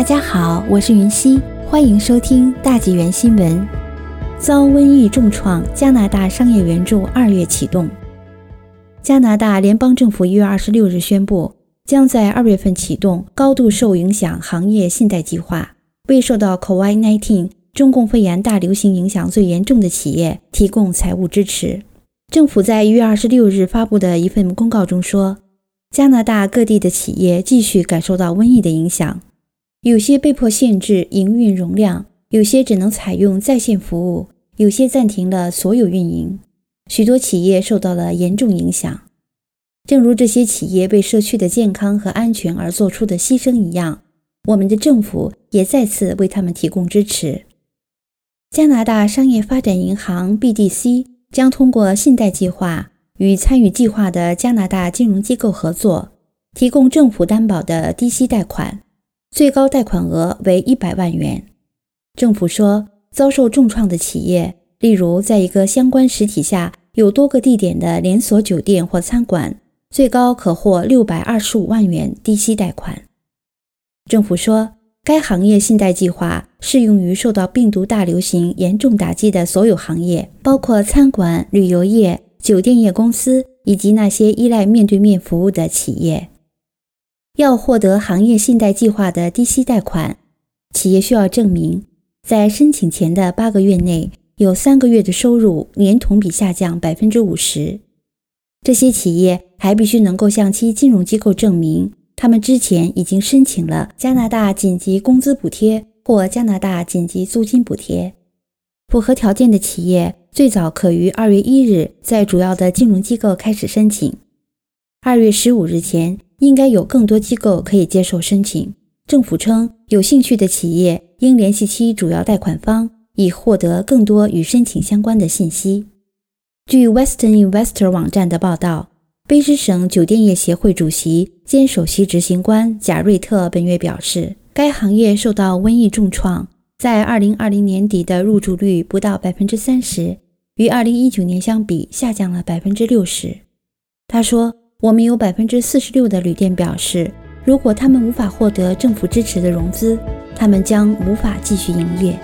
大家好，我是云溪，欢迎收听大纪元新闻。遭瘟疫重创，加拿大商业援助二月启动。加拿大联邦政府一月二十六日宣布，将在二月份启动高度受影响行业信贷计划，为受到 COVID-19 中共肺炎大流行影响最严重的企业提供财务支持。政府在一月二十六日发布的一份公告中说，加拿大各地的企业继续感受到瘟疫的影响。有些被迫限制营运容量，有些只能采用在线服务，有些暂停了所有运营。许多企业受到了严重影响。正如这些企业为社区的健康和安全而做出的牺牲一样，我们的政府也再次为他们提供支持。加拿大商业发展银行 （BDC） 将通过信贷计划与参与计划的加拿大金融机构合作，提供政府担保的低息贷款。最高贷款额为一百万元。政府说，遭受重创的企业，例如在一个相关实体下有多个地点的连锁酒店或餐馆，最高可获六百二十五万元低息贷款。政府说，该行业信贷计划适用于受到病毒大流行严重打击的所有行业，包括餐馆、旅游业、酒店业公司以及那些依赖面对面服务的企业。要获得行业信贷计划的低息贷款，企业需要证明在申请前的八个月内有三个月的收入年同比下降百分之五十。这些企业还必须能够向其金融机构证明，他们之前已经申请了加拿大紧急工资补贴或加拿大紧急租金补贴。符合条件的企业最早可于二月一日在主要的金融机构开始申请。二月十五日前。应该有更多机构可以接受申请。政府称，有兴趣的企业应联系其主要贷款方，以获得更多与申请相关的信息。据 Western Investor 网站的报道，卑诗省酒店业协会主席兼首席执行官贾瑞特本月表示，该行业受到瘟疫重创，在2020年底的入住率不到百分之三十，与2019年相比下降了百分之六十。他说。我们有百分之四十六的旅店表示，如果他们无法获得政府支持的融资，他们将无法继续营业。